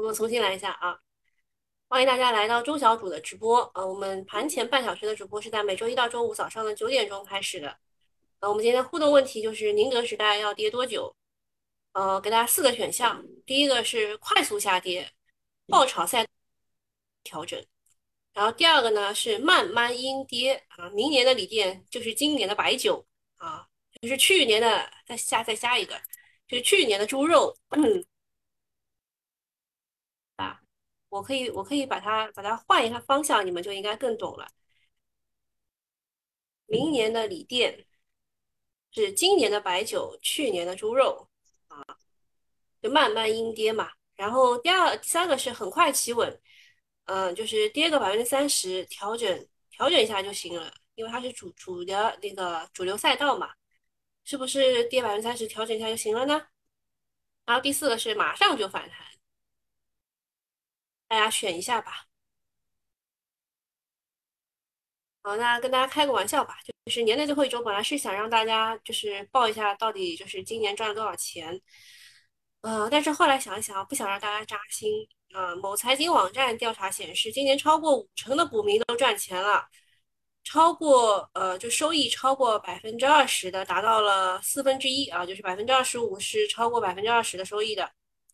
我们重新来一下啊！欢迎大家来到周小主的直播。啊，我们盘前半小时的直播是在每周一到周五早上的九点钟开始的。呃，我们今天的互动问题就是宁德时代要跌多久？呃，给大家四个选项：第一个是快速下跌，爆炒赛调整；然后第二个呢是慢慢阴跌啊，明年的锂电就是今年的白酒啊，就是去年的再下再加一个，就是去年的猪肉。我可以我可以把它把它换一下方向，你们就应该更懂了。明年的锂电是今年的白酒，去年的猪肉啊，就慢慢阴跌嘛。然后第二、第三个是很快企稳，嗯，就是跌个百分之三十，调整调整一下就行了，因为它是主主的那个主流赛道嘛，是不是跌百分之三十，调整一下就行了呢？然后第四个是马上就反弹。大家选一下吧。好，那跟大家开个玩笑吧，就是年内最后一周，本来是想让大家就是报一下到底就是今年赚了多少钱，呃，但是后来想一想，不想让大家扎心。呃，某财经网站调查显示，今年超过五成的股民都赚钱了，超过呃就收益超过百分之二十的达到了四分之一啊，就是百分之二十五是超过百分之二十的收益的。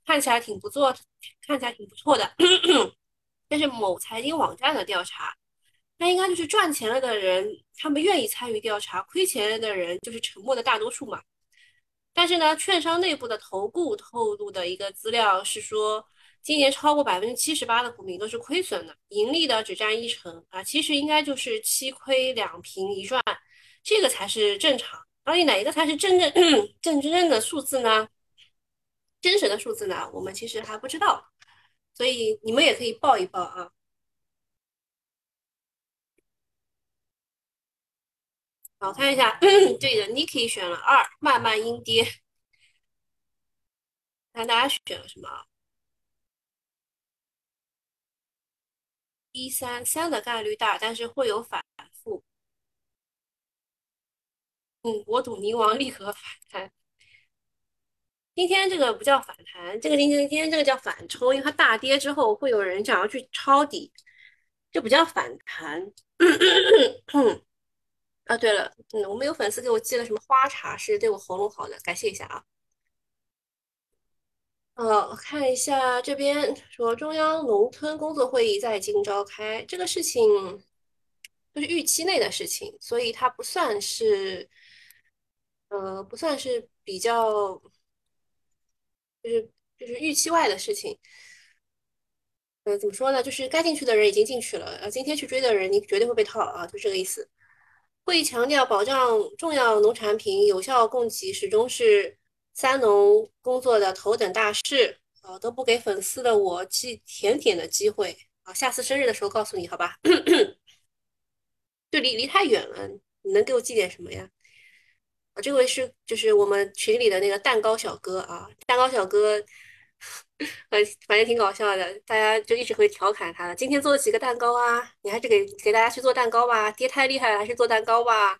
看起来挺不错，看起来挺不错的。这是某财经网站的调查，那应该就是赚钱了的人，他们愿意参与调查；亏钱的人就是沉默的大多数嘛。但是呢，券商内部的投顾透露的一个资料是说，今年超过百分之七十八的股民都是亏损的，盈利的只占一成啊。其实应该就是七亏两平一赚，这个才是正常。到底哪一个才是真正 正真正的数字呢？真实的数字呢，我们其实还不知道，所以你们也可以报一报啊。好，看一下，对的，Niki 选了二，慢慢阴跌。看大家选了什么？一三三的概率大，但是会有反复。嗯，我赌宁王立刻反弹。今天这个不叫反弹，这个今天今天这个叫反抽，因为它大跌之后会有人想要去抄底，这不叫反弹。啊，对了，嗯，我们有粉丝给我寄了什么花茶，是对我喉咙好的，感谢一下啊。呃，看一下这边说中央农村工作会议在京召开，这个事情就是预期内的事情，所以它不算是，呃，不算是比较。就是就是预期外的事情，呃，怎么说呢？就是该进去的人已经进去了，呃，今天去追的人，你绝对会被套啊，就这个意思。会议强调，保障重要农产品有效供给，始终是三农工作的头等大事啊，都不给粉丝的我寄甜点的机会啊，下次生日的时候告诉你，好吧？就离离太远了，你能给我寄点什么呀？这位是就是我们群里的那个蛋糕小哥啊，蛋糕小哥，反反正挺搞笑的，大家就一直会调侃他。今天做了几个蛋糕啊？你还是给给大家去做蛋糕吧，跌太厉害了，还是做蛋糕吧。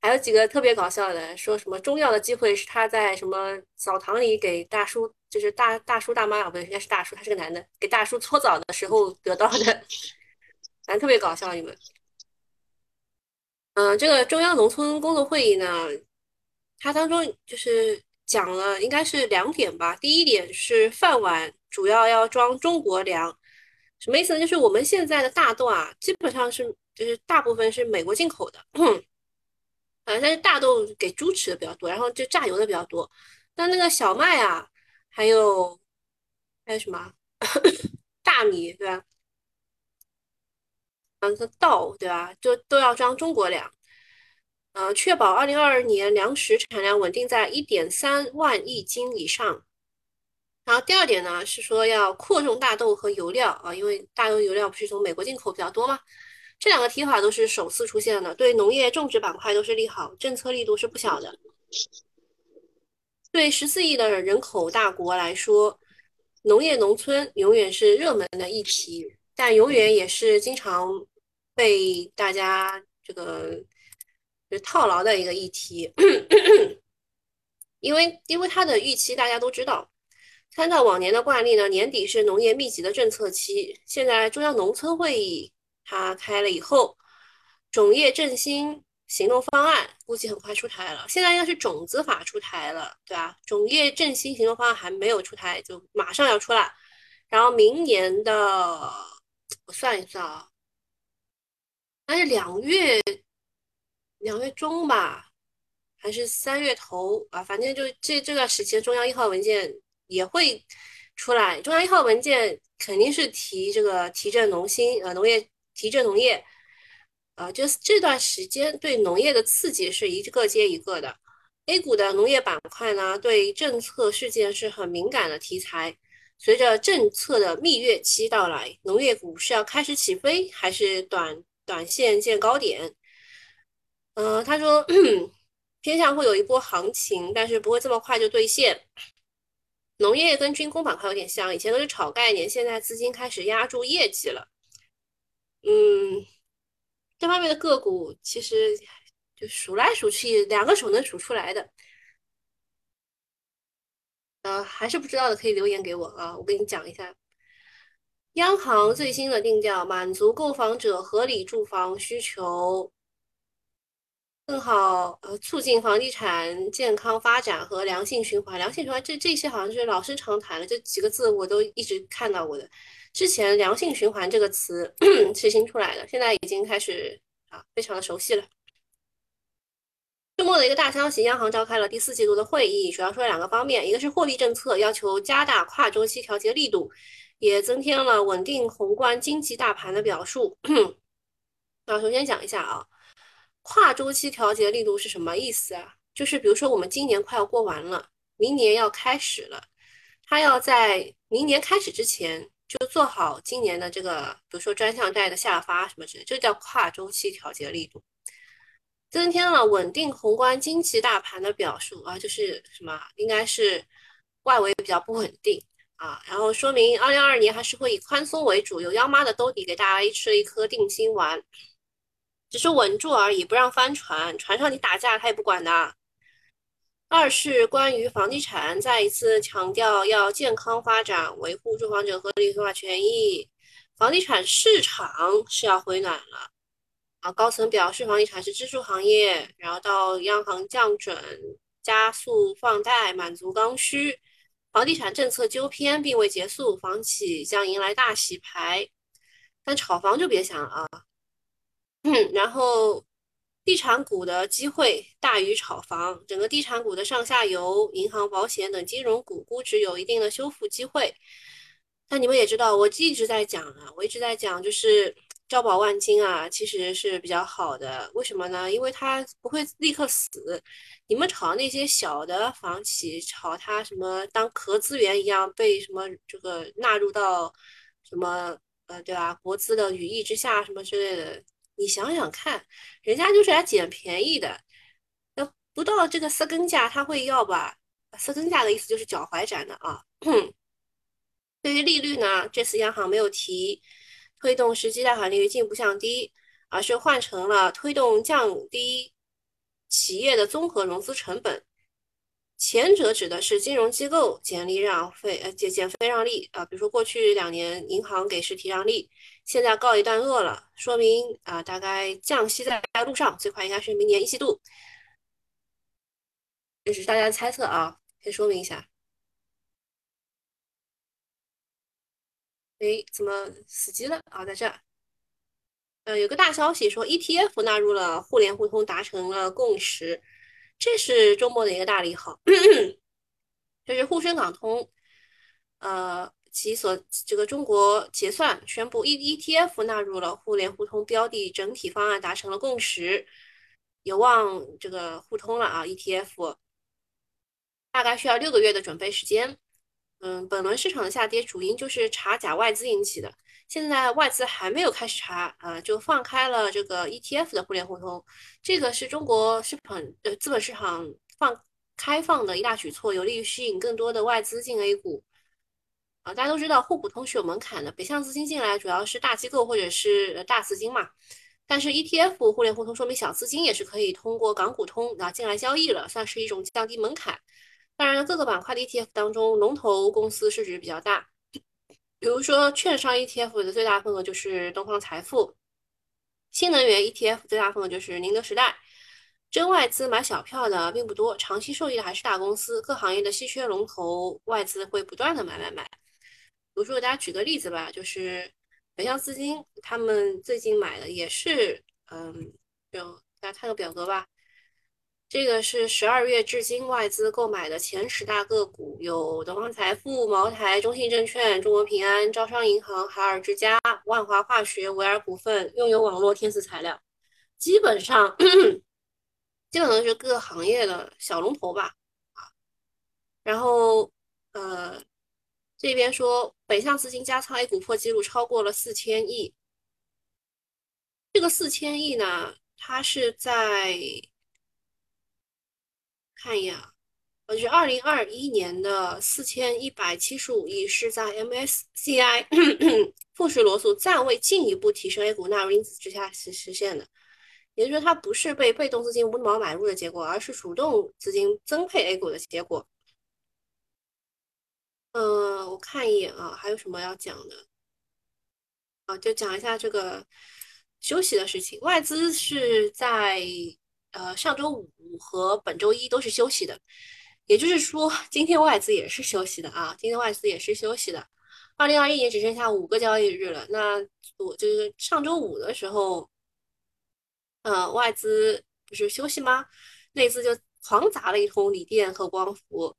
还有几个特别搞笑的，说什么重要的机会是他在什么澡堂里给大叔，就是大大叔大妈啊，不对，应该是大叔，他是个男的，给大叔搓澡的时候得到的，反正特别搞笑，你们。嗯，这个中央农村工作会议呢，它当中就是讲了，应该是两点吧。第一点是饭碗主要要装中国粮，什么意思呢？就是我们现在的大豆啊，基本上是就是大部分是美国进口的，嗯，但是大豆给猪吃的比较多，然后就榨油的比较多。但那个小麦啊，还有还有什么 大米，对吧？嗯，稻对吧？就都要装中国粮，呃，确保二零二二年粮食产量稳定在一点三万亿斤以上。然后第二点呢，是说要扩种大豆和油料啊，因为大豆油料不是从美国进口比较多吗？这两个提法都是首次出现的，对农业种植板块都是利好，政策力度是不小的。对十四亿的人口大国来说，农业农村永远是热门的议题，但永远也是经常。被大家这个套牢的一个议题，因为因为它的预期大家都知道，参照往年的惯例呢，年底是农业密集的政策期，现在中央农村会议它开了以后，种业振兴行动方案估计很快出台了。现在应该是种子法出台了，对吧？种业振兴行动方案还没有出台，就马上要出来。然后明年的我算一算啊，那是两月两月中吧，还是三月头啊？反正就这这段时间，中央一号文件。也会出来，中央一号文件肯定是提这个提振农心，呃，农业提振农业，呃，就是这段时间对农业的刺激是一个接一个的。A 股的农业板块呢，对政策事件是很敏感的题材。随着政策的蜜月期到来，农业股是要开始起飞，还是短短线见高点？呃，他说偏向会有一波行情，但是不会这么快就兑现。农业跟军工板块有点像，以前都是炒概念，现在资金开始压住业绩了。嗯，这方面的个股其实就数来数去，两个手能数出来的。呃，还是不知道的可以留言给我啊，我跟你讲一下。央行最新的定调，满足购房者合理住房需求。更好，呃，促进房地产健康发展和良性循环。良性循环，这这些好像是老生常谈了，这几个字我都一直看到过的。之前“良性循环”这个词 是新出来的，现在已经开始啊，非常的熟悉了。周末的一个大消息，央行召开了第四季度的会议，主要说两个方面，一个是货币政策，要求加大跨周期调节力度，也增添了稳定宏观经济大盘的表述。啊，首先讲一下啊。跨周期调节力度是什么意思啊？就是比如说我们今年快要过完了，明年要开始了，他要在明年开始之前就做好今年的这个，比如说专项债的下发什么之类，这叫跨周期调节力度，增添了稳定宏观经济大盘的表述啊，就是什么？应该是外围比较不稳定啊，然后说明二零二二年还是会以宽松为主，有央妈的兜底，给大家吃了一颗定心丸。只是稳住而已，不让翻船。船上你打架，他也不管的。二是关于房地产，再一次强调要健康发展，维护住房者合理合法权益。房地产市场是要回暖了啊！高层表示，房地产是支柱行业。然后到央行降准，加速放贷，满足刚需。房地产政策纠偏并未结束，房企将迎来大洗牌。但炒房就别想了啊！嗯，然后地产股的机会大于炒房，整个地产股的上下游、银行、保险等金融股估值有一定的修复机会。但你们也知道，我一直在讲啊，我一直在讲，就是招保万金啊，其实是比较好的。为什么呢？因为它不会立刻死。你们炒那些小的房企，炒它什么当壳资源一样被什么这个纳入到什么呃对吧？国资的羽翼之下什么之类的。你想想看，人家就是来捡便宜的，那不到这个四根价他会要吧？四根价的意思就是脚踝斩的啊。对于利率呢，这次央行没有提推动实际贷款利率进一步降低，而是换成了推动降低企业的综合融资成本。前者指的是金融机构减利让费，呃减减费让利啊，比如说过去两年银行给实体让利。现在告一段落了，说明啊，大概降息在路上，最快应该是明年一季度。这是大家的猜测啊，先说明一下。哎，怎么死机了啊？在这儿，呃，有个大消息说 ETF 纳入了互联互通，达成了共识，这是周末的一个大利好。就是沪深港通，呃。其所这个中国结算宣布 E ETF 纳入了互联互通标的整体方案达成了共识，有望这个互通了啊 ETF，大概需要六个月的准备时间。嗯，本轮市场的下跌主因就是查假外资引起的，现在外资还没有开始查啊，就放开了这个 ETF 的互联互通，这个是中国市场呃资本市场放开放的一大举措，有利于吸引更多的外资进 A 股。啊，大家都知道沪股通是有门槛的，北向资金进来主要是大机构或者是大资金嘛。但是 ETF 互联互通说明小资金也是可以通过港股通啊进来交易了，算是一种降低门槛。当然，各个板块的 ETF 当中，龙头公司市值比较大，比如说券商 ETF 的最大份额就是东方财富，新能源 ETF 最大份额就是宁德时代。真外资买小票的并不多，长期受益的还是大公司，各行业的稀缺龙头外资会不断的买买买。比如说，给大家举个例子吧，就是北向资金他们最近买的也是，嗯，就大家看个表格吧。这个是十二月至今外资购买的前十大个股，有东方财富、茅台、中信证券、中国平安、招商银行、海尔之家、万华化学、维尔股份、用友网络、天赐材料，基本上。基本上是各行业的小龙头吧，啊，然后呃这边说北向资金加仓 A 股破纪录超过了四千亿，这个四千亿呢，它是在看一眼啊，呃，是二零二一年的四千一百七十五亿是在 MSCI 富时罗素暂未进一步提升 A 股纳入因子之下实实现的。也就是说，它不是被被动资金无脑买入的结果，而是主动资金增配 A 股的结果。嗯，我看一眼啊，还有什么要讲的？啊，就讲一下这个休息的事情。外资是在呃上周五和本周一都是休息的，也就是说，今天外资也是休息的啊。今天外资也是休息的。二零二一年只剩下五个交易日了，那我就是上周五的时候。呃，外资不是休息吗？内资就狂砸了一通锂电和光伏，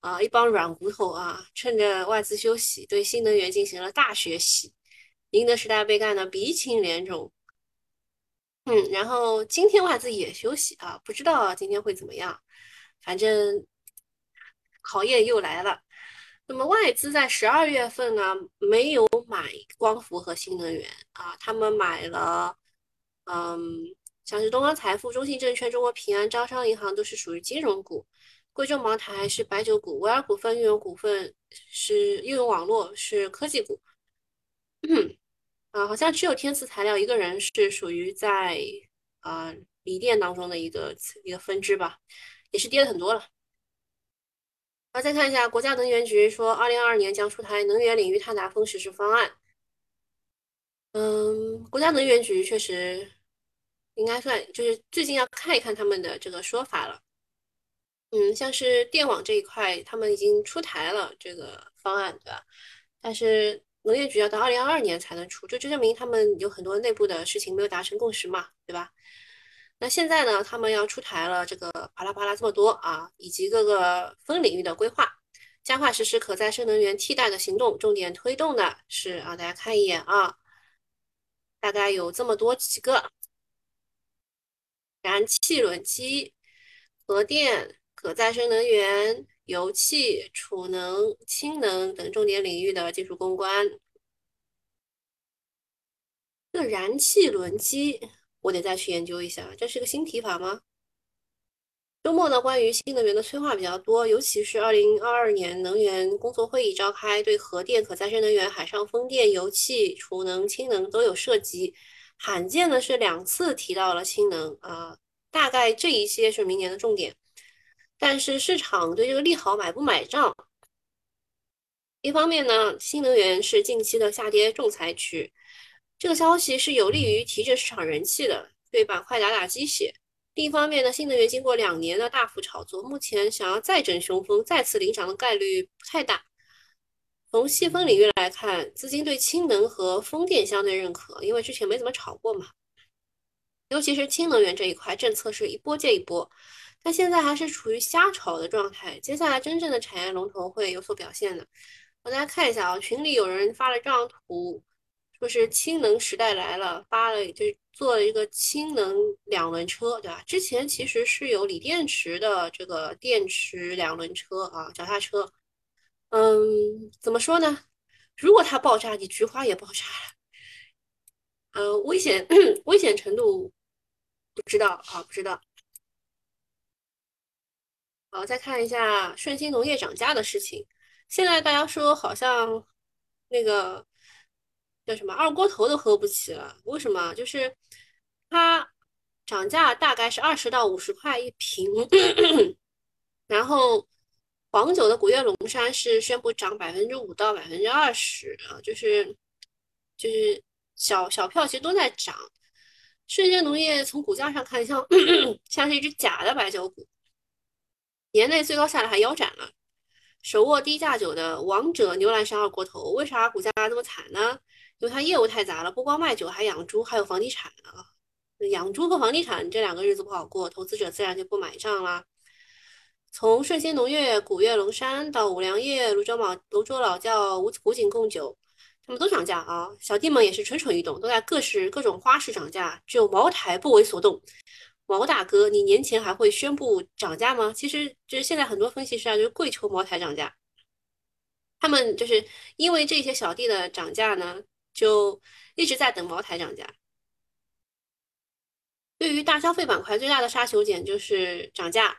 啊，一帮软骨头啊，趁着外资休息，对新能源进行了大学习，宁德时代被干得鼻青脸肿。嗯，然后今天外资也休息啊，不知道今天会怎么样，反正考验又来了。那么外资在十二月份呢，没有买光伏和新能源啊，他们买了，嗯。像是东方财富、中信证券、中国平安、招商银行都是属于金融股，贵州茅台是白酒股，维尔股份、运友股份是应用网络是科技股。嗯啊，好像只有天赐材料一个人是属于在啊锂电当中的一个一个分支吧，也是跌了很多了。好，再看一下国家能源局说，二零二二年将出台能源领域碳达峰实施方案。嗯，国家能源局确实。应该算，就是最近要看一看他们的这个说法了。嗯，像是电网这一块，他们已经出台了这个方案，对吧？但是农业局要到二零二二年才能出，就这证明他们有很多内部的事情没有达成共识嘛，对吧？那现在呢，他们要出台了这个巴拉巴拉这么多啊，以及各个分领域的规划，加快实施可再生能源替代的行动，重点推动的是啊，大家看一眼啊，大概有这么多几个。燃气轮机、核电、可再生能源、油气、储能、氢能等重点领域的技术攻关。这燃气轮机，我得再去研究一下，这是个新提法吗？周末呢，关于新能源的催化比较多，尤其是二零二二年能源工作会议召开，对核电、可再生能源、海上风电、油气、储能、氢能都有涉及。罕见的是两次提到了氢能啊，大概这一些是明年的重点，但是市场对这个利好买不买账？一方面呢，新能源是近期的下跌重灾区，这个消息是有利于提振市场人气的，对板块打打鸡血。另一方面呢，新能源经过两年的大幅炒作，目前想要再整雄风、再次领涨的概率不太大。从细分领域来看，资金对氢能和风电相对认可，因为之前没怎么炒过嘛。尤其是氢能源这一块，政策是一波接一波，它现在还是处于瞎炒的状态。接下来真正的产业龙头会有所表现的。我大家看一下啊，群里有人发了这张图，说是氢能时代来了，发了就是做了一个氢能两轮车，对吧？之前其实是有锂电池的这个电池两轮车啊，脚踏车。嗯，怎么说呢？如果它爆炸，你菊花也爆炸了。呃，危险 危险程度不知道啊，不知道。好，再看一下顺鑫农业涨价的事情。现在大家说好像那个叫什么二锅头都喝不起了，为什么？就是它涨价大概是二十到五十块一瓶，然后。黄酒的古越龙山是宣布涨百分之五到百分之二十啊，就是就是小小票其实都在涨。瞬间农业从股价上看，像 像是一只假的白酒股，年内最高下来还腰斩了。手握低价酒的王者牛栏山二锅头，为啥股价这么惨呢？因为它业务太杂了，不光卖酒，还养猪，还有房地产啊。养猪和房地产这两个日子不好过，投资者自然就不买账啦。从顺鑫农业、古越龙山到五粮液、泸州老泸州老窖、五古井贡酒，他们都涨价啊！小弟们也是蠢蠢欲动，都在各式各种花式涨价，只有茅台不为所动。毛大哥，你年前还会宣布涨价吗？其实就是现在很多分析师啊，就是跪求茅台涨价。他们就是因为这些小弟的涨价呢，就一直在等茅台涨价。对于大消费板块最大的杀手锏就是涨价，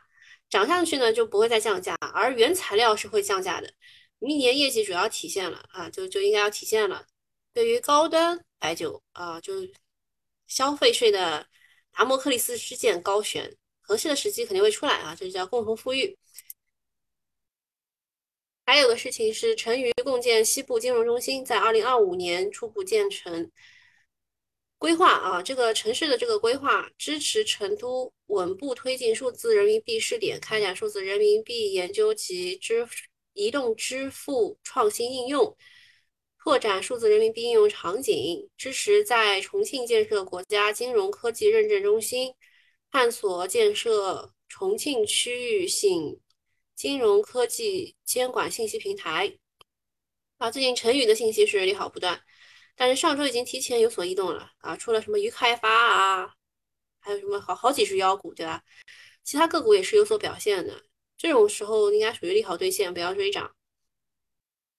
涨上去呢就不会再降价，而原材料是会降价的。明年业绩主要体现了啊，就就应该要体现了。对于高端白酒啊，就消费税的。达摩克利斯之剑高悬，合适的时机肯定会出来啊！这就叫共同富裕。还有个事情是，成渝共建西部金融中心在二零二五年初步建成，规划啊，这个城市的这个规划支持成都稳步推进数字人民币试点，开展数字人民币研究及支移动支付创新应用。拓展数字人民币应用场景，支持在重庆建设国家金融科技认证中心，探索建设重庆区域性金融科技监管信息平台。啊，最近成渝的信息是利好不断，但是上周已经提前有所异动了啊，出了什么渝开发啊，还有什么好好几只妖股，对吧？其他个股也是有所表现的，这种时候应该属于利好兑现，不要追涨。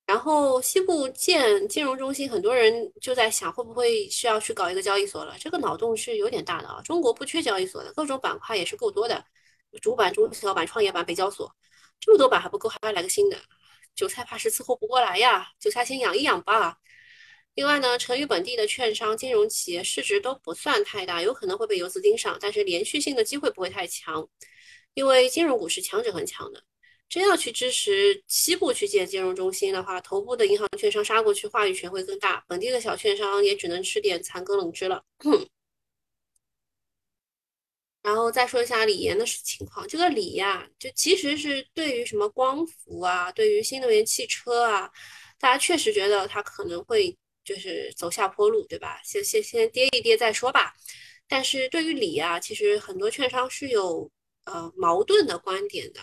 然后西部建金融中心，很多人就在想，会不会需要去搞一个交易所了？这个脑洞是有点大的啊！中国不缺交易所的，各种板块也是够多的，主板、中小板、创业板、北交所，这么多板还不够，还要来个新的？韭菜怕是伺候不过来呀！韭菜先养一养吧。另外呢，成渝本地的券商、金融企业市值都不算太大，有可能会被游资盯上，但是连续性的机会不会太强，因为金融股是强者很强的。真要去支持西部去建金融中心的话，头部的银行、券商杀过去，话语权会更大。本地的小券商也只能吃点残羹冷汁了。然后再说一下锂岩的情况，这个锂呀，就其实是对于什么光伏啊，对于新能源汽车啊，大家确实觉得它可能会就是走下坡路，对吧？先先先跌一跌再说吧。但是对于锂啊，其实很多券商是有呃矛盾的观点的。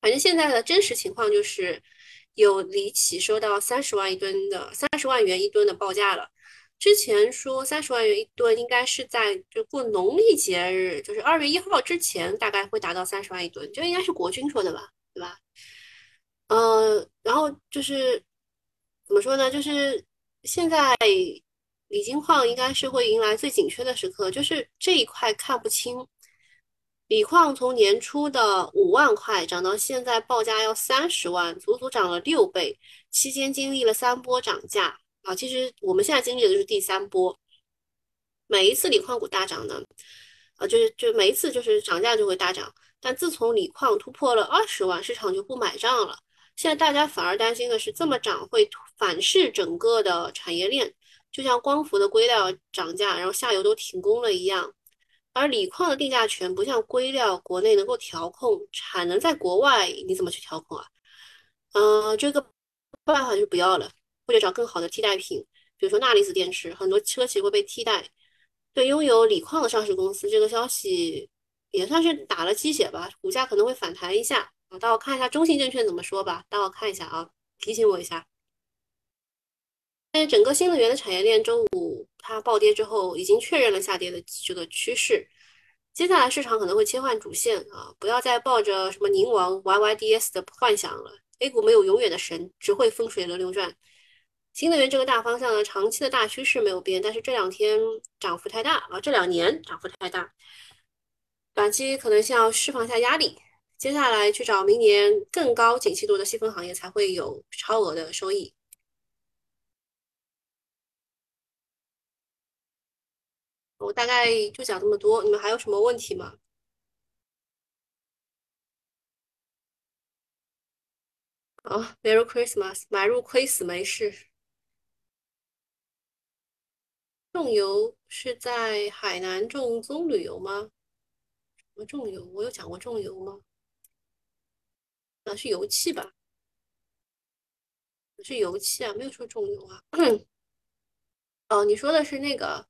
反正现在的真实情况就是，有锂企收到三十万一吨的三十万元一吨的报价了。之前说三十万元一吨，应该是在就过农历节日，就是二月一号之前，大概会达到三十万一吨，这应该是国军说的吧，对吧？呃，然后就是怎么说呢？就是现在锂金矿应该是会迎来最紧缺的时刻，就是这一块看不清。锂矿从年初的五万块涨到现在报价要三十万，足足涨了六倍。期间经历了三波涨价啊，其实我们现在经历的就是第三波。每一次锂矿股大涨呢，啊，就是就每一次就是涨价就会大涨。但自从锂矿突破了二十万，市场就不买账了。现在大家反而担心的是，这么涨会反噬整个的产业链，就像光伏的硅料涨价，然后下游都停工了一样。而锂矿的定价权不像硅料，国内能够调控，产能在国外，你怎么去调控啊？嗯，这个办法就不要了，或者找更好的替代品，比如说钠离子电池，很多车企会被替代。对拥有锂矿的上市公司，这个消息也算是打了鸡血吧，股价可能会反弹一下啊。待会看一下中信证券怎么说吧，待会看一下啊，提醒我一下。在整个新能源的产业链，周五它暴跌之后，已经确认了下跌的这个趋势。接下来市场可能会切换主线啊，不要再抱着什么宁王 YYDS 的幻想了。A 股没有永远的神，只会风水轮流转。新能源这个大方向呢，长期的大趋势没有变，但是这两天涨幅太大啊，这两年涨幅太大，短期可能先要释放一下压力，接下来去找明年更高景气度的细分行业，才会有超额的收益。我大概就讲这么多，你们还有什么问题吗？啊，Merry Christmas，买入亏死没事。重油是在海南重棕榈油吗？什么重油？我有讲过重油吗？啊，是油气吧？是油气啊，没有说重油啊。哦，你说的是那个，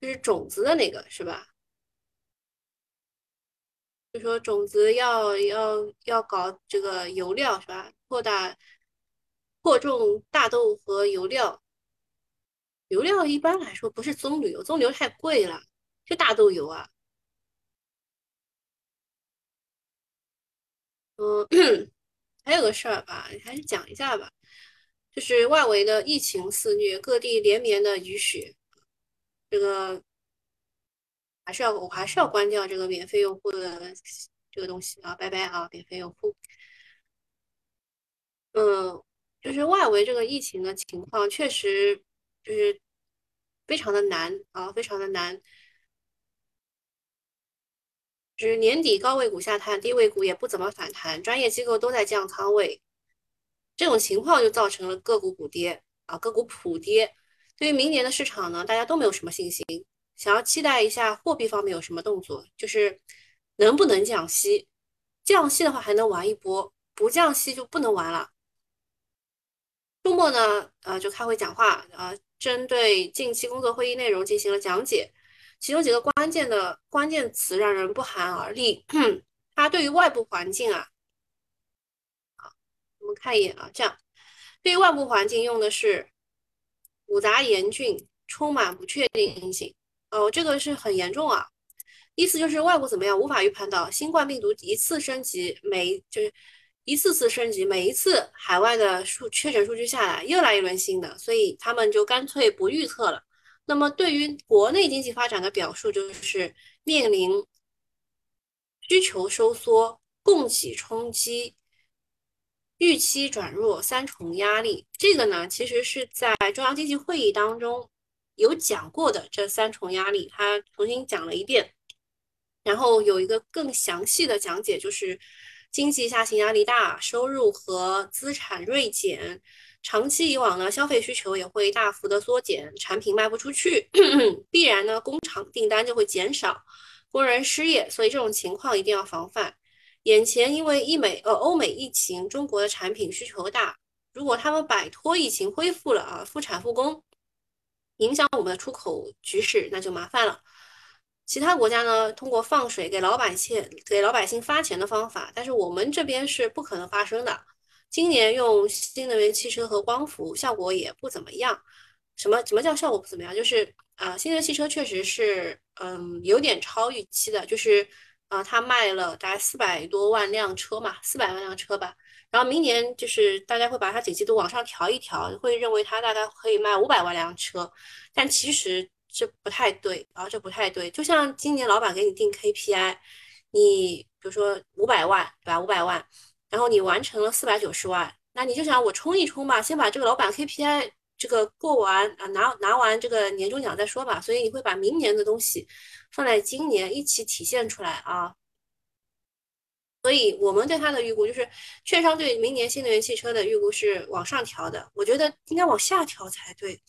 就是种子的那个是吧？就说种子要要要搞这个油料是吧？扩大扩种大豆和油料。油料一般来说不是棕榈油，棕榈油太贵了，就大豆油啊。嗯，还有个事儿吧，还是讲一下吧。就是外围的疫情肆虐，各地连绵的雨雪，这个还是要我还是要关掉这个免费用户的这个东西啊，拜拜啊，免费用户。嗯，就是外围这个疫情的情况，确实就是非常的难啊，非常的难。就是年底高位股下探，低位股也不怎么反弹，专业机构都在降仓位。这种情况就造成了个股补跌啊，个股普跌。对于明年的市场呢，大家都没有什么信心，想要期待一下货币方面有什么动作，就是能不能降息？降息的话还能玩一波，不降息就不能玩了。周末呢，呃，就开会讲话啊，针对近期工作会议内容进行了讲解，其中几个关键的关键词让人不寒而栗。他对于外部环境啊。我们看一眼啊，这样，对于外部环境用的是复杂严峻，充满不确定性。哦，这个是很严重啊。意思就是外部怎么样，无法预判到。新冠病毒一次升级，每就是一次次升级，每一次海外的数确诊数据下来，又来一轮新的，所以他们就干脆不预测了。那么对于国内经济发展的表述，就是面临需求收缩、供给冲击。预期转弱三重压力，这个呢，其实是在中央经济会议当中有讲过的。这三重压力，他重新讲了一遍，然后有一个更详细的讲解，就是经济下行压力大，收入和资产锐减，长期以往呢，消费需求也会大幅的缩减，产品卖不出去，必然呢，工厂订单就会减少，工人失业，所以这种情况一定要防范。眼前因为医美呃欧美疫情，中国的产品需求大，如果他们摆脱疫情恢复了啊复产复工，影响我们的出口局势，那就麻烦了。其他国家呢，通过放水给老百姓给老百姓发钱的方法，但是我们这边是不可能发生的。今年用新能源汽车和光伏效果也不怎么样。什么什么叫效果不怎么样？就是啊，新能源汽车确实是嗯有点超预期的，就是。啊，他卖了大概四百多万辆车嘛，四百万辆车吧。然后明年就是大家会把它景气度往上调一调，会认为它大概可以卖五百万辆车。但其实这不太对啊，这不太对。就像今年老板给你定 KPI，你比如说五百万，对吧？五百万，然后你完成了四百九十万，那你就想我冲一冲吧，先把这个老板 KPI 这个过完啊，拿拿完这个年终奖再说吧。所以你会把明年的东西。放在今年一起体现出来啊，所以我们对它的预估就是，券商对明年新能源汽车的预估是往上调的，我觉得应该往下调才对。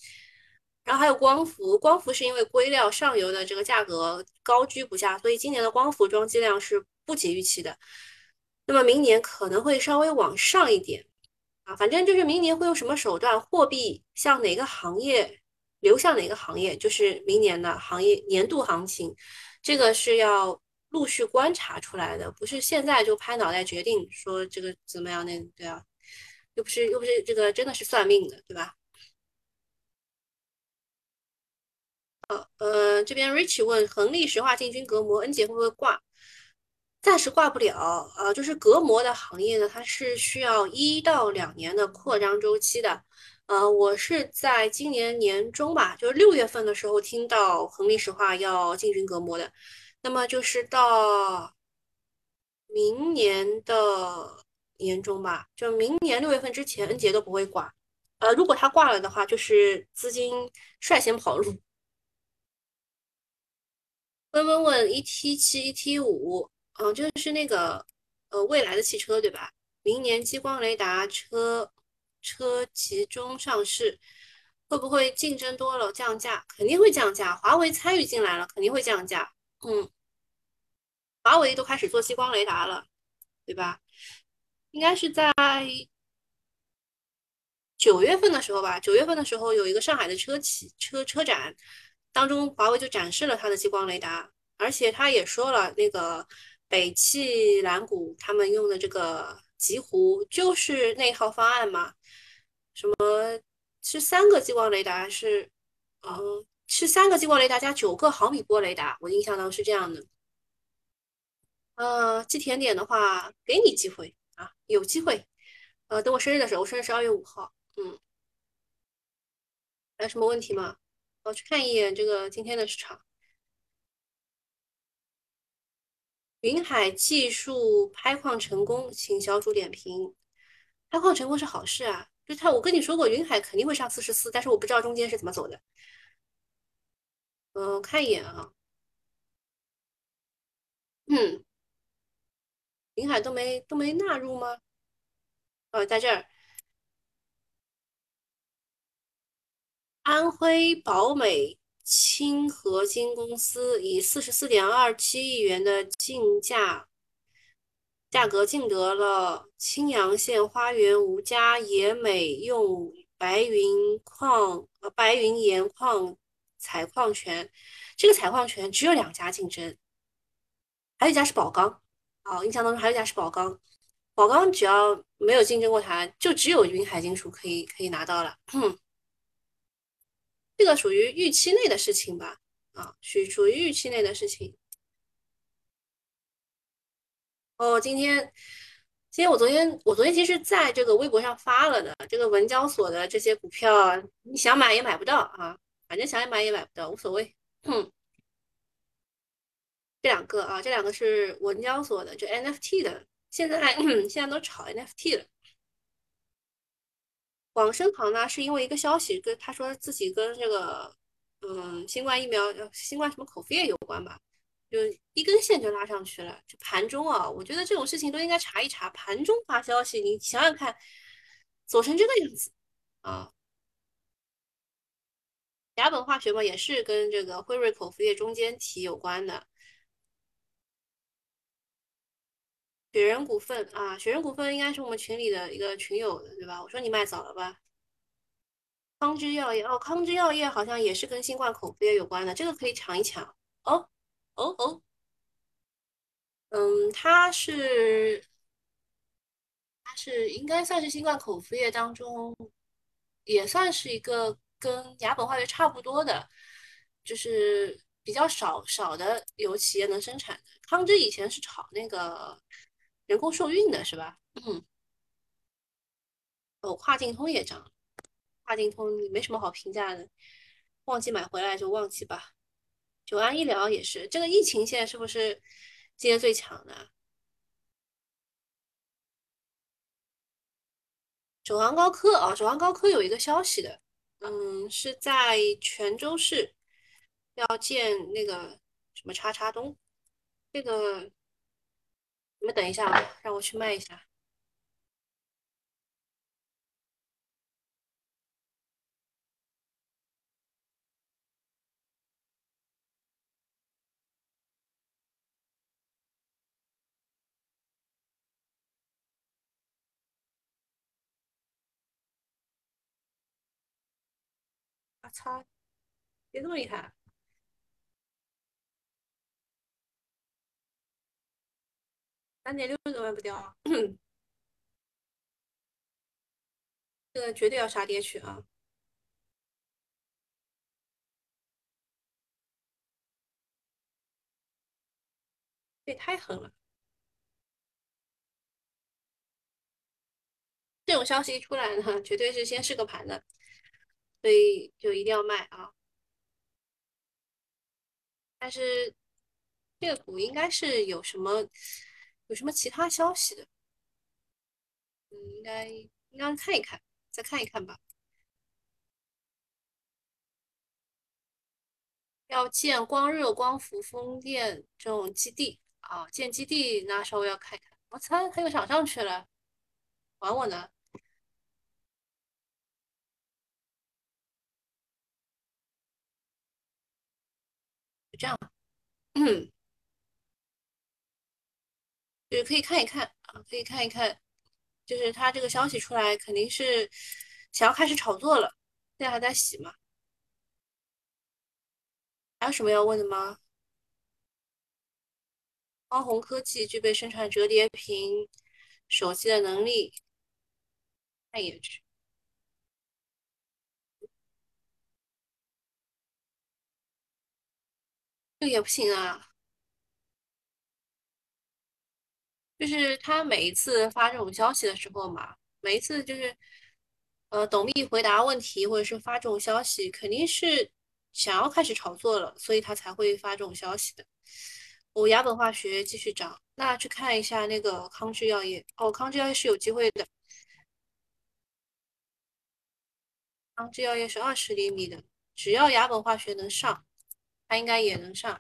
然后还有光伏，光伏是因为硅料上游的这个价格高居不下，所以今年的光伏装机量是不及预期的。那么明年可能会稍微往上一点反正就是明年会用什么手段，货币向哪个行业？流向哪个行业，就是明年的行业年度行情，这个是要陆续观察出来的，不是现在就拍脑袋决定说这个怎么样那对啊，又不是又不是这个真的是算命的，对吧？呃呃，这边 Rich 问恒力石化进军隔膜，N 姐会不会挂？暂时挂不了啊，就是隔膜的行业呢，它是需要一到两年的扩张周期的。呃，我是在今年年中吧，就是六月份的时候听到恒力石化要进军隔膜的，那么就是到明年的年中吧，就明年六月份之前，恩杰都不会挂。呃，如果他挂了的话，就是资金率先跑路。问问问，一 T 七、一 T 五，嗯，就是那个呃未来的汽车对吧？明年激光雷达车车集中上市，会不会竞争多了降价？肯定会降价。华为参与进来了，肯定会降价。嗯，华为都开始做激光雷达了，对吧？应该是在九月份的时候吧。九月份的时候有一个上海的车企车车展，当中华为就展示了它的激光雷达，而且他也说了，那个北汽蓝谷他们用的这个极狐就是那套方案嘛。什么是三个激光雷达？是嗯，是三个激光雷达加九个毫米波雷达。我印象当中是这样的。呃，寄甜点的话，给你机会啊，有机会。呃，等我生日的时候，我生日是二月五号。嗯，还有什么问题吗？我去看一眼这个今天的市场。云海技术拍矿成功，请小主点评。拍矿成功是好事啊，就他，我跟你说过，云海肯定会上四十四，但是我不知道中间是怎么走的。嗯，看一眼啊。嗯，云海都没都没纳入吗？哦，在这儿。安徽宝美清合金公司以四十四点二七亿元的竞价价格竞得了青阳县花园吴家野美用白云矿呃白云岩矿采矿权。这个采矿权只有两家竞争，还有一家是宝钢。哦，印象当中还有一家是宝钢。宝钢只要没有竞争过它，就只有云海金属可以可以拿到了。这个属于预期内的事情吧？啊，属属于预期内的事情。哦，今天，今天我昨天我昨天其实在这个微博上发了的，这个文交所的这些股票，你想买也买不到啊，反正想买也买不到，无所谓。这两个啊，这两个是文交所的，就 NFT 的，现在 现在都炒 NFT 了。广生堂呢，是因为一个消息，跟他说自己跟这个，嗯，新冠疫苗、新冠什么口服液有关吧，就一根线就拉上去了。就盘中啊，我觉得这种事情都应该查一查。盘中发消息，你想想看，走成这个样子啊。雅本化学嘛，也是跟这个辉瑞口服液中间体有关的。雪人股份啊，雪人股份应该是我们群里的一个群友的，对吧？我说你卖早了吧？康芝药业哦，康芝药业好像也是跟新冠口服液有关的，这个可以抢一抢哦哦哦。嗯，它是它是应该算是新冠口服液当中，也算是一个跟雅本化学差不多的，就是比较少少的有企业能生产的。康芝以前是炒那个。人工受孕的是吧？嗯，哦，跨境通也涨，跨境通没什么好评价的，忘记买回来就忘记吧。九安医疗也是，这个疫情现在是不是今年最强的？九安高科啊，九安高科有一个消息的，嗯，是在泉州市要建那个什么叉叉东，这个。你们等一下啊，让我去卖一下。我操，别这么厉害！三点六都卖不掉，这个绝对要杀跌去啊！这也太狠了！这种消息一出来呢，绝对是先试个盘的，所以就一定要卖啊！但是这个股应该是有什么？有什么其他消息的？嗯，应该应该看一看，再看一看吧。要建光热、光伏、风电这种基地啊，建基地那稍微要看一看。我操，他又涨上去了，管我呢，这样，嗯，就是可以看一看啊，可以看一看，就是他这个消息出来，肯定是想要开始炒作了，现在还在洗嘛。还有什么要问的吗？光弘科技具备生产折叠屏手机的能力，看一眼去，这也不行啊。就是他每一次发这种消息的时候嘛，每一次就是呃，董秘回答问题或者是发这种消息，肯定是想要开始炒作了，所以他才会发这种消息的。我牙本化学继续涨，那去看一下那个康芝药业哦，康芝药业是有机会的，康芝药业是二十厘米的，只要牙本化学能上，它应该也能上。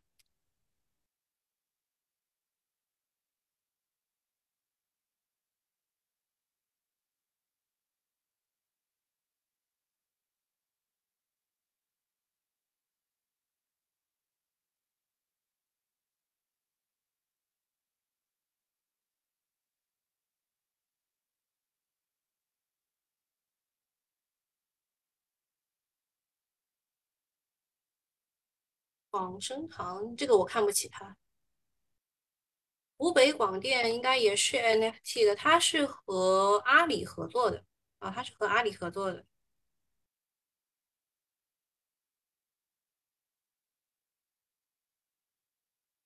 广生堂这个我看不起它，湖北广电应该也是 NFT 的，它是和阿里合作的啊，它是和阿里合作的。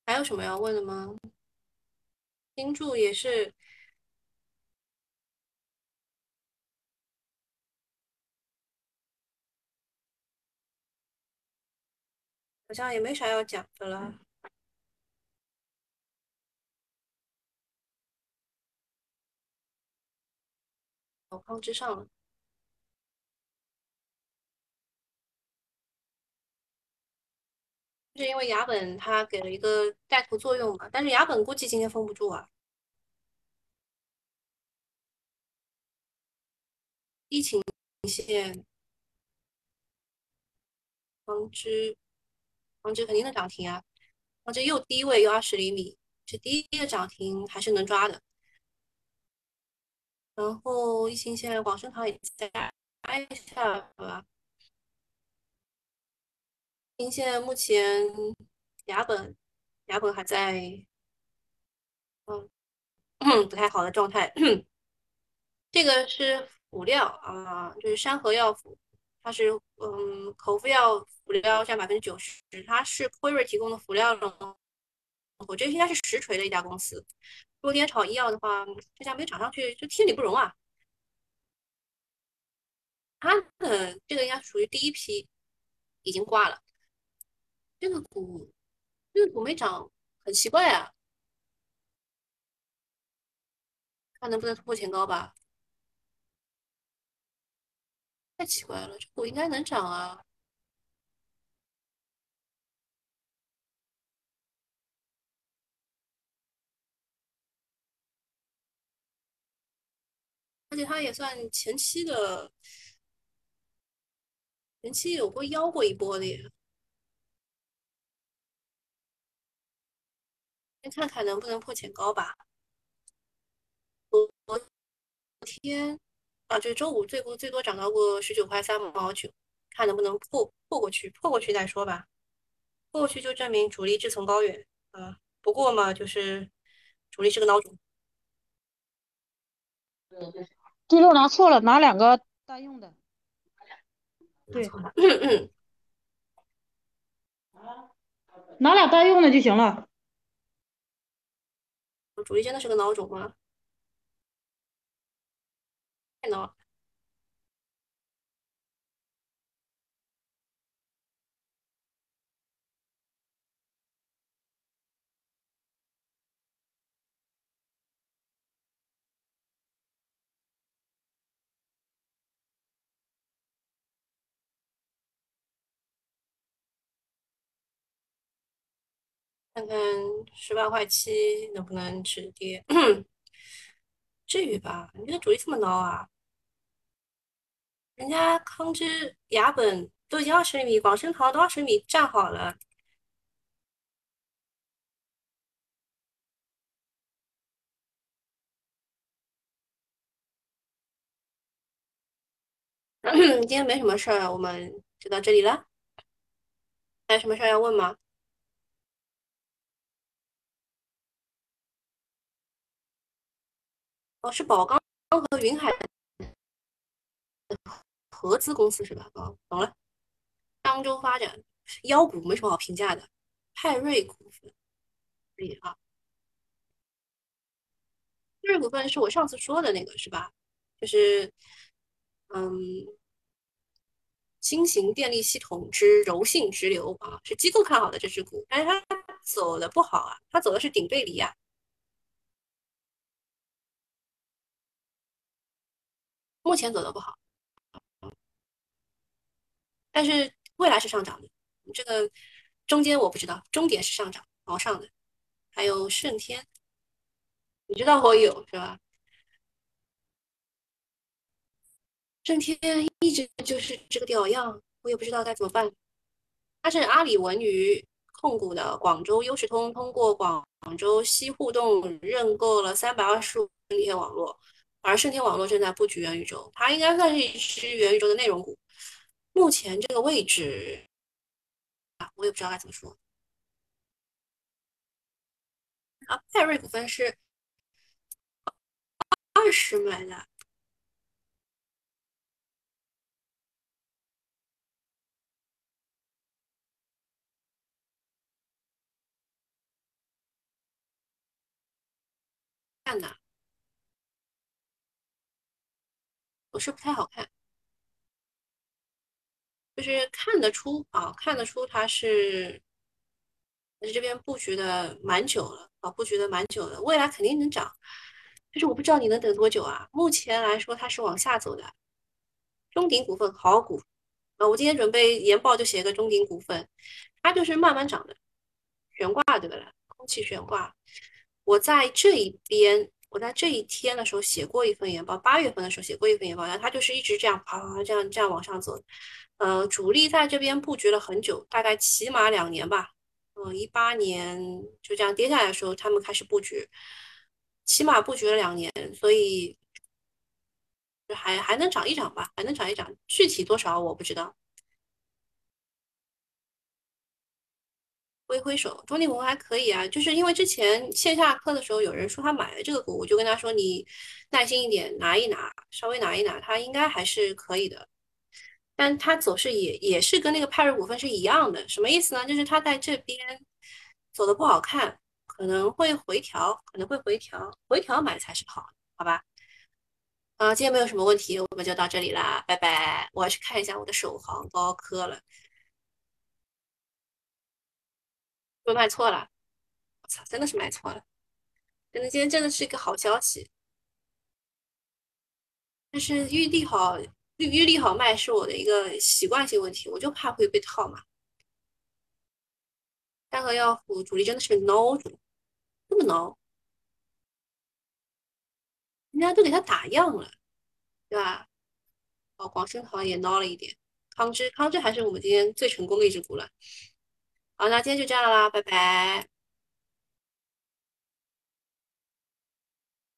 还有什么要问的吗？金柱也是，像也没啥要讲的了。小康之上了，是因为牙本它给了一个带头作用嘛，但是牙本估计今天封不住啊。疫情线，方知，方知肯定能涨停啊。方知又低位又二十厘米，这第一个涨停还是能抓的。然后疫情线，广生堂也加一下吧。新线目前雅本，雅本还在，嗯，不太好的状态。这个是辅料啊，就是山河药辅，它是嗯口服药辅料占百分之九十，它是辉瑞提供的辅料龙头，这应该是实锤的一家公司。如果今天炒医药的话，这家没涨上去就天理不容啊。它的这个应该属于第一批，已经挂了。这个股，这个股没涨，很奇怪啊。看能不能突破前高吧。太奇怪了，这股应该能涨啊。而且它也算前期的，前期有过腰过一波的。先看看能不能破前高吧。昨天啊，就是周五最多最多涨到过十九块三毛九，看能不能破破过去，破过去再说吧。破过去就证明主力志存高远啊。不过嘛，就是主力是个孬种。第六拿错了，拿两个单用的。对，拿俩单用的就行了。主力真的是个孬种吗？太孬了。看看十八块七能不能止跌。至于吧？你这个主意这么孬啊？人家康之、雅本都已经二十厘米，广生堂都二十米站好了，今天没什么事儿，我们就到这里了。还有什么事儿要问吗？哦，是宝钢和云海合资公司是吧？哦，懂了。漳州发展妖股没什么好评价的，派瑞股份可以啊。派瑞股份是我上次说的那个是吧？就是嗯，新型电力系统之柔性直流啊，是机构看好的这只股，但是它走的不好啊，它走的是顶背离啊，目前走的不好，但是未来是上涨的，这个中间我不知道，终点是上涨往上的。还有盛天，你知道我有是吧？盛天一直就是这个屌样，我也不知道该怎么办。它是阿里文娱控股的广州优视通，通过广州西互动认购了三百二十五天网络，而盛天网络正在布局元宇宙，它应该算是一只元宇宙的内容股。目前这个位置啊，我也不知道该怎么说。啊，派瑞股份是二十买的，看的，不是不太好看，就是看得出啊，看得出它是在这边布局的蛮久了啊，布局的蛮久了，未来肯定能涨，就是我不知道你能等多久啊。目前来说它是往下走的，中鼎股份好股啊，我今天准备研报就写个中鼎股份，它就是慢慢涨的，悬挂对不对？空气悬挂，我在这一边。我在这一天的时候写过一份研报，八月份的时候写过一份研报，然后它就是一直这样啪啪啪这样这样往上走，呃，主力在这边布局了很久，大概起码两年吧，嗯，一八年就这样跌下来的时候，他们开始布局，起码布局了两年，所以还还能涨一涨吧，还能涨一涨，具体多少我不知道。挥挥手，中鼎股还可以啊，就是因为之前线下课的时候有人说他买了这个股，我就跟他说你耐心一点拿一拿，稍微拿一拿，它应该还是可以的。但它走势也也是跟那个派瑞股份是一样的，什么意思呢？就是它在这边走的不好看，可能会回调，可能会回调，回调买才是好，好吧？啊，今天没有什么问题，我们就到这里啦，拜拜。我要去看一下我的首行高科了，又卖错了。我操，真的是卖错了，真的今天真的是一个好消息。但是越利好越越利好卖是我的一个习惯性问题，我就怕会被套嘛。三和药辅主力真的是孬主，这么孬，人家都给他打样了，对吧？哦，广生堂也孬了一点，康芝康芝还是我们今天最成功的一只股了。好，那今天就这样啦，拜拜。